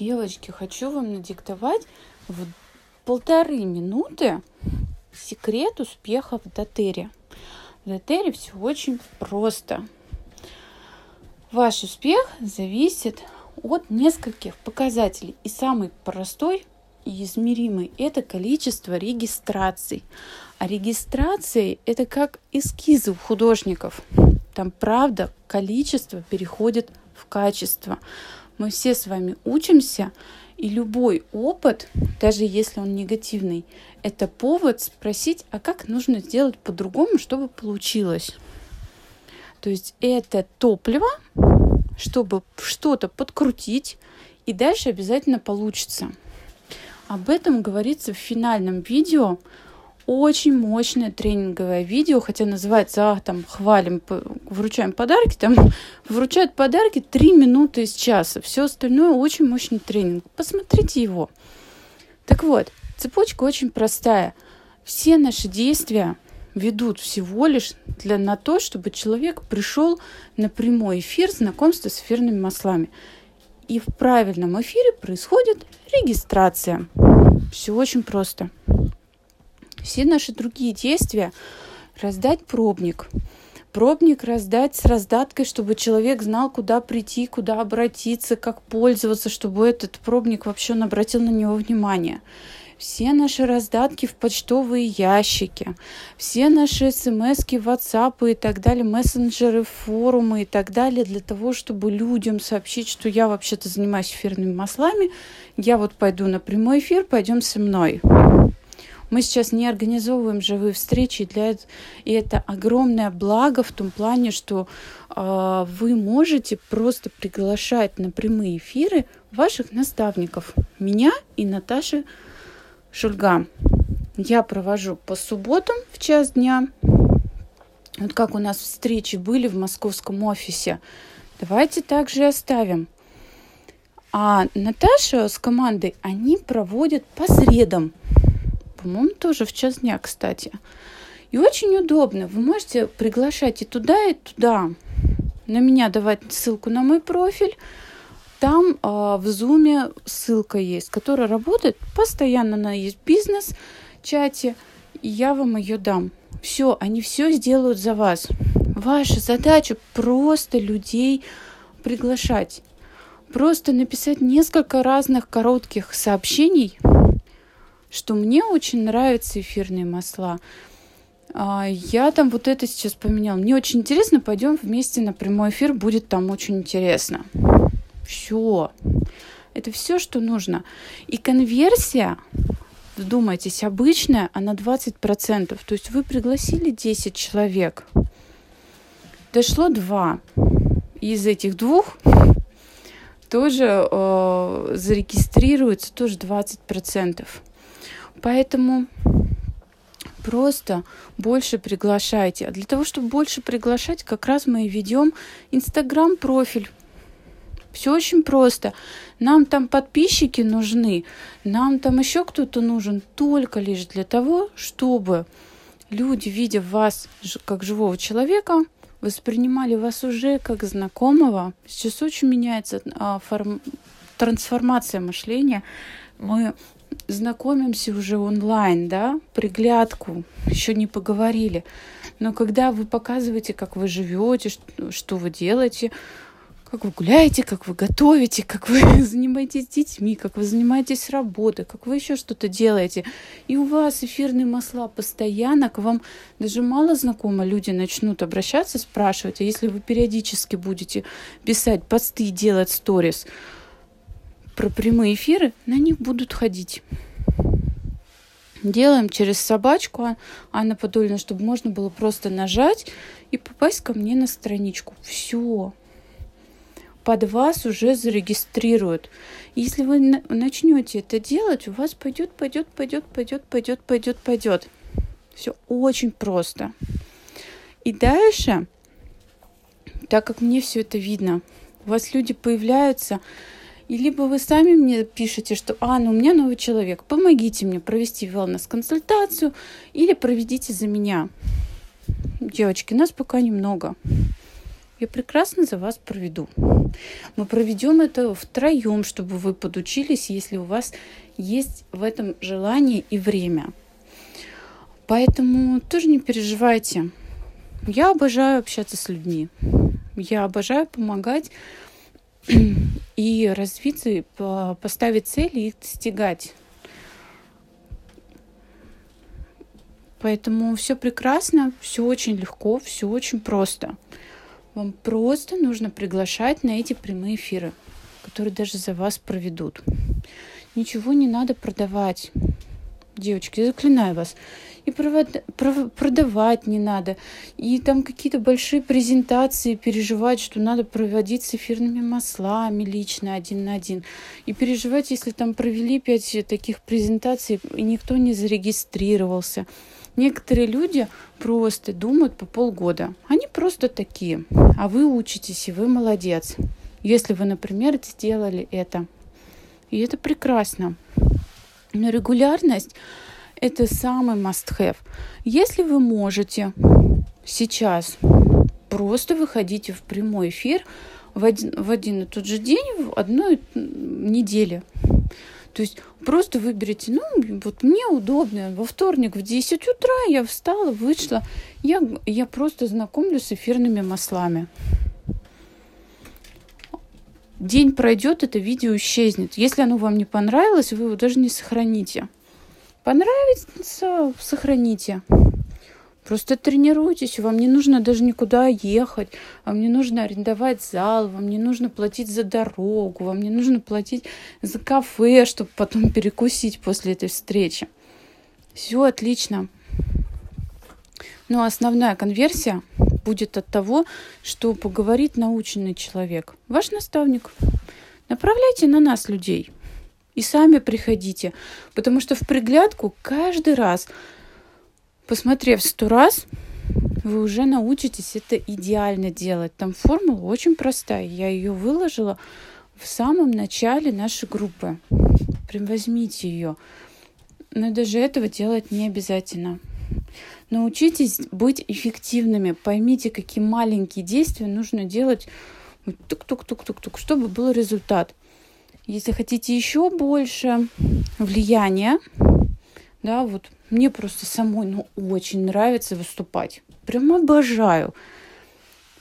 Девочки, хочу вам надиктовать в полторы минуты секрет успеха в Дотере. В Дотере все очень просто. Ваш успех зависит от нескольких показателей. И самый простой и измеримый – это количество регистраций. А регистрации – это как эскизы у художников. Там, правда, количество переходит в качество. Мы все с вами учимся, и любой опыт, даже если он негативный, это повод спросить, а как нужно сделать по-другому, чтобы получилось. То есть это топливо, чтобы что-то подкрутить, и дальше обязательно получится. Об этом говорится в финальном видео очень мощное тренинговое видео, хотя называется, а, там, хвалим, вручаем подарки, там вручают подарки 3 минуты из часа. Все остальное очень мощный тренинг. Посмотрите его. Так вот, цепочка очень простая. Все наши действия ведут всего лишь для, на то, чтобы человек пришел на прямой эфир знакомства с эфирными маслами. И в правильном эфире происходит регистрация. Все очень просто. Все наши другие действия раздать пробник. Пробник раздать с раздаткой, чтобы человек знал, куда прийти, куда обратиться, как пользоваться, чтобы этот пробник вообще он обратил на него внимание все наши раздатки в почтовые ящики, все наши смс, WhatsApp и так далее, мессенджеры, форумы и так далее, для того, чтобы людям сообщить, что я вообще-то занимаюсь эфирными маслами, я вот пойду на прямой эфир, пойдем со мной. Мы сейчас не организовываем живые встречи, для и это огромное благо в том плане, что э, вы можете просто приглашать на прямые эфиры ваших наставников, меня и Наташи Шульга. Я провожу по субботам в час дня. Вот как у нас встречи были в московском офисе. Давайте также и оставим. А Наташа с командой, они проводят по средам по-моему, тоже в час дня, кстати. И очень удобно. Вы можете приглашать и туда, и туда. На меня давать ссылку на мой профиль. Там э, в Zoom ссылка есть, которая работает постоянно. Она есть бизнес-чате. И я вам ее дам. Все, они все сделают за вас. Ваша задача просто людей приглашать. Просто написать несколько разных коротких сообщений – что мне очень нравятся эфирные масла. А, я там вот это сейчас поменял. Мне очень интересно, пойдем вместе на прямой эфир, будет там очень интересно. Все. Это все, что нужно. И конверсия, вдумайтесь, обычная, она 20%. То есть вы пригласили 10 человек. Дошло 2. Из этих двух тоже э, зарегистрируется тоже 20%. Поэтому просто больше приглашайте. А для того, чтобы больше приглашать, как раз мы и ведем Инстаграм-профиль. Все очень просто. Нам там подписчики нужны, нам там еще кто-то нужен только лишь для того, чтобы люди, видя вас как живого человека, воспринимали вас уже как знакомого. Сейчас очень меняется а, форм... трансформация мышления. Мы знакомимся уже онлайн, да, приглядку, еще не поговорили. Но когда вы показываете, как вы живете, что, вы делаете, как вы гуляете, как вы готовите, как вы занимаетесь детьми, как вы занимаетесь работой, как вы еще что-то делаете. И у вас эфирные масла постоянно к вам даже мало знакомо люди начнут обращаться, спрашивать. А если вы периодически будете писать посты, делать сторис, про прямые эфиры, на них будут ходить. Делаем через собачку Анна Подольна, чтобы можно было просто нажать и попасть ко мне на страничку. Все. Под вас уже зарегистрируют. Если вы начнете это делать, у вас пойдет, пойдет, пойдет, пойдет, пойдет, пойдет, пойдет. Все очень просто. И дальше, так как мне все это видно, у вас люди появляются, и либо вы сами мне пишете, что «А, ну у меня новый человек, помогите мне провести wellness-консультацию или проведите за меня». Девочки, нас пока немного. я прекрасно за вас проведу. Мы проведем это втроем, чтобы вы подучились, если у вас есть в этом желание и время. Поэтому тоже не переживайте. Я обожаю общаться с людьми. Я обожаю помогать и развиться, поставить цели и их достигать. Поэтому все прекрасно, все очень легко, все очень просто. Вам просто нужно приглашать на эти прямые эфиры, которые даже за вас проведут. Ничего не надо продавать. Девочки, заклинаю вас. И продавать не надо. И там какие-то большие презентации переживать, что надо проводить с эфирными маслами лично один на один. И переживать, если там провели пять таких презентаций, и никто не зарегистрировался. Некоторые люди просто думают по полгода. Они просто такие. А вы учитесь, и вы молодец. Если вы, например, сделали это. И это прекрасно. Но регулярность – это самый must-have. Если вы можете сейчас просто выходите в прямой эфир в один, в один и тот же день, в одной неделе – то есть просто выберите, ну, вот мне удобно, во вторник в 10 утра я встала, вышла, я, я просто знакомлюсь с эфирными маслами. День пройдет, это видео исчезнет. Если оно вам не понравилось, вы его даже не сохраните. Понравится, сохраните. Просто тренируйтесь, вам не нужно даже никуда ехать, вам не нужно арендовать зал, вам не нужно платить за дорогу, вам не нужно платить за кафе, чтобы потом перекусить после этой встречи. Все отлично. Но основная конверсия будет от того, что поговорит наученный человек, ваш наставник. Направляйте на нас людей и сами приходите, потому что в приглядку каждый раз посмотрев сто раз, вы уже научитесь это идеально делать. Там формула очень простая. Я ее выложила в самом начале нашей группы. Прям возьмите ее. Но даже этого делать не обязательно. Научитесь быть эффективными. Поймите, какие маленькие действия нужно делать тук-тук-тук-тук-тук, чтобы был результат. Если хотите еще больше влияния, да, вот мне просто самой, ну, очень нравится выступать. Прям обожаю.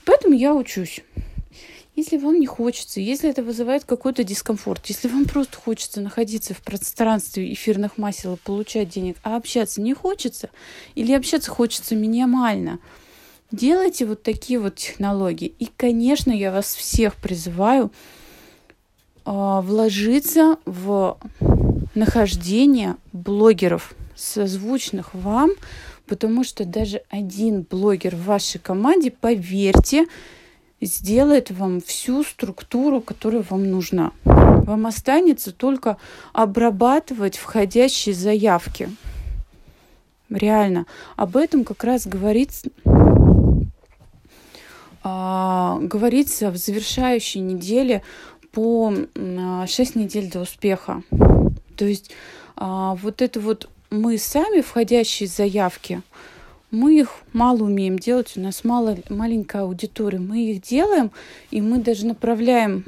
Поэтому я учусь. Если вам не хочется, если это вызывает какой-то дискомфорт, если вам просто хочется находиться в пространстве эфирных масел и получать денег, а общаться не хочется, или общаться хочется минимально, делайте вот такие вот технологии. И, конечно, я вас всех призываю э, вложиться в нахождение блогеров, созвучных вам, потому что даже один блогер в вашей команде, поверьте, сделает вам всю структуру, которая вам нужна. Вам останется только обрабатывать входящие заявки. Реально. Об этом как раз говорится, а, говорится в завершающей неделе по 6 недель до успеха. То есть а, вот это вот мы сами входящие заявки, мы их мало умеем делать, у нас мало, маленькая аудитория, мы их делаем, и мы даже направляем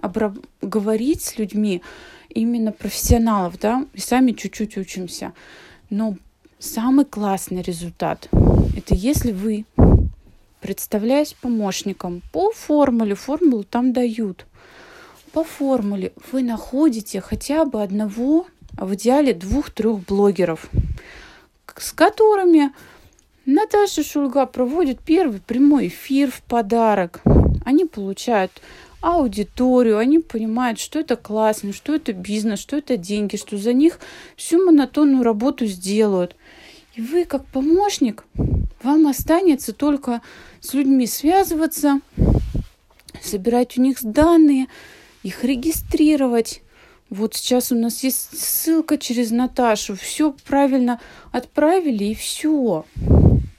обра- говорить с людьми именно профессионалов, да, и сами чуть-чуть учимся. Но самый классный результат – это если вы, представляясь помощником по формуле, формулу там дают, по формуле вы находите хотя бы одного а в идеале двух-трех блогеров, с которыми Наташа Шульга проводит первый прямой эфир в подарок. Они получают аудиторию, они понимают, что это классно, что это бизнес, что это деньги, что за них всю монотонную работу сделают. И вы, как помощник, вам останется только с людьми связываться, собирать у них данные, их регистрировать, вот сейчас у нас есть ссылка через Наташу. Все правильно отправили и все.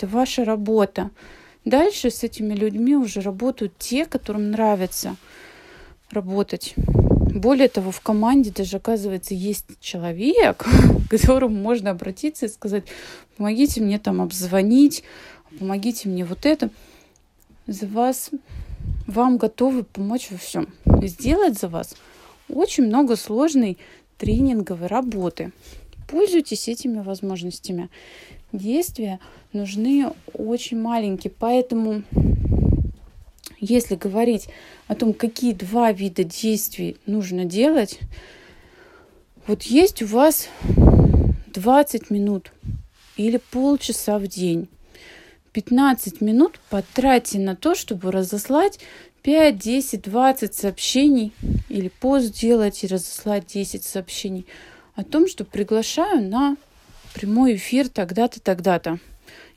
Это ваша работа. Дальше с этими людьми уже работают те, которым нравится работать. Более того, в команде даже, оказывается, есть человек, к которому можно обратиться и сказать, помогите мне там обзвонить, помогите мне вот это. За вас вам готовы помочь во всем. Сделать за вас очень много сложной тренинговой работы. Пользуйтесь этими возможностями. Действия нужны очень маленькие, поэтому если говорить о том, какие два вида действий нужно делать, вот есть у вас 20 минут или полчаса в день. 15 минут потратьте на то, чтобы разослать 5, 10, 20 сообщений или пост сделать и разослать 10 сообщений о том, что приглашаю на прямой эфир тогда-то, тогда-то.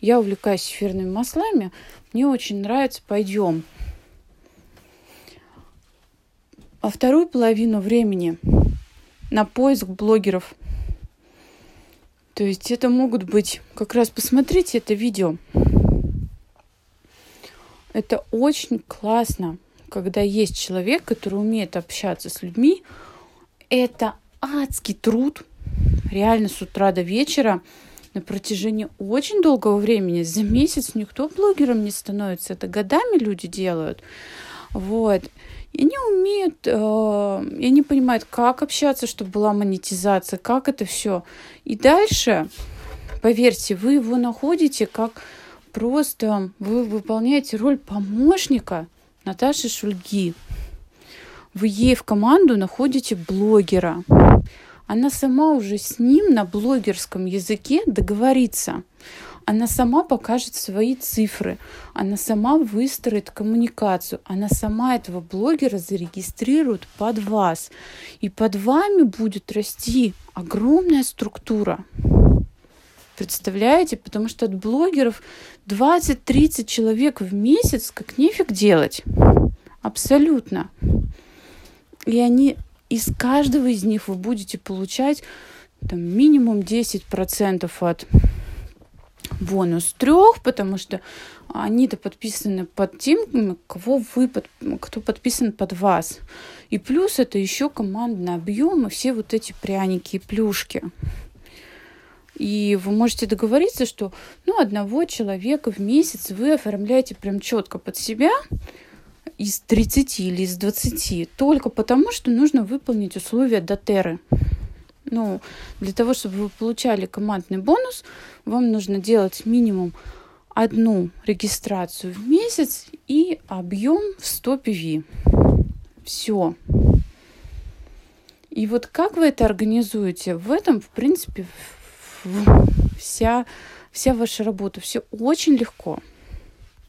Я увлекаюсь эфирными маслами, мне очень нравится, пойдем. А вторую половину времени на поиск блогеров. То есть это могут быть, как раз посмотрите это видео. Это очень классно, когда есть человек, который умеет общаться с людьми. Это адский труд, реально с утра до вечера на протяжении очень долгого времени. За месяц никто блогером не становится. Это годами люди делают. Вот. И они умеют, э, и они понимают, как общаться, чтобы была монетизация, как это все. И дальше, поверьте, вы его находите как просто, вы выполняете роль помощника Наташи Шульги. Вы ей в команду находите блогера. Она сама уже с ним на блогерском языке договорится она сама покажет свои цифры, она сама выстроит коммуникацию, она сама этого блогера зарегистрирует под вас. И под вами будет расти огромная структура. Представляете? Потому что от блогеров 20-30 человек в месяц как нефиг делать. Абсолютно. И они из каждого из них вы будете получать там, минимум 10% от бонус трех, потому что они-то подписаны под тем, кого вы под, кто подписан под вас. И плюс это еще командный объем и все вот эти пряники и плюшки. И вы можете договориться, что ну, одного человека в месяц вы оформляете прям четко под себя из 30 или из 20, только потому, что нужно выполнить условия дотеры. Ну, для того, чтобы вы получали командный бонус, вам нужно делать минимум одну регистрацию в месяц и объем в 100 PV. Все. И вот как вы это организуете? В этом, в принципе, вся, вся ваша работа. Все очень легко.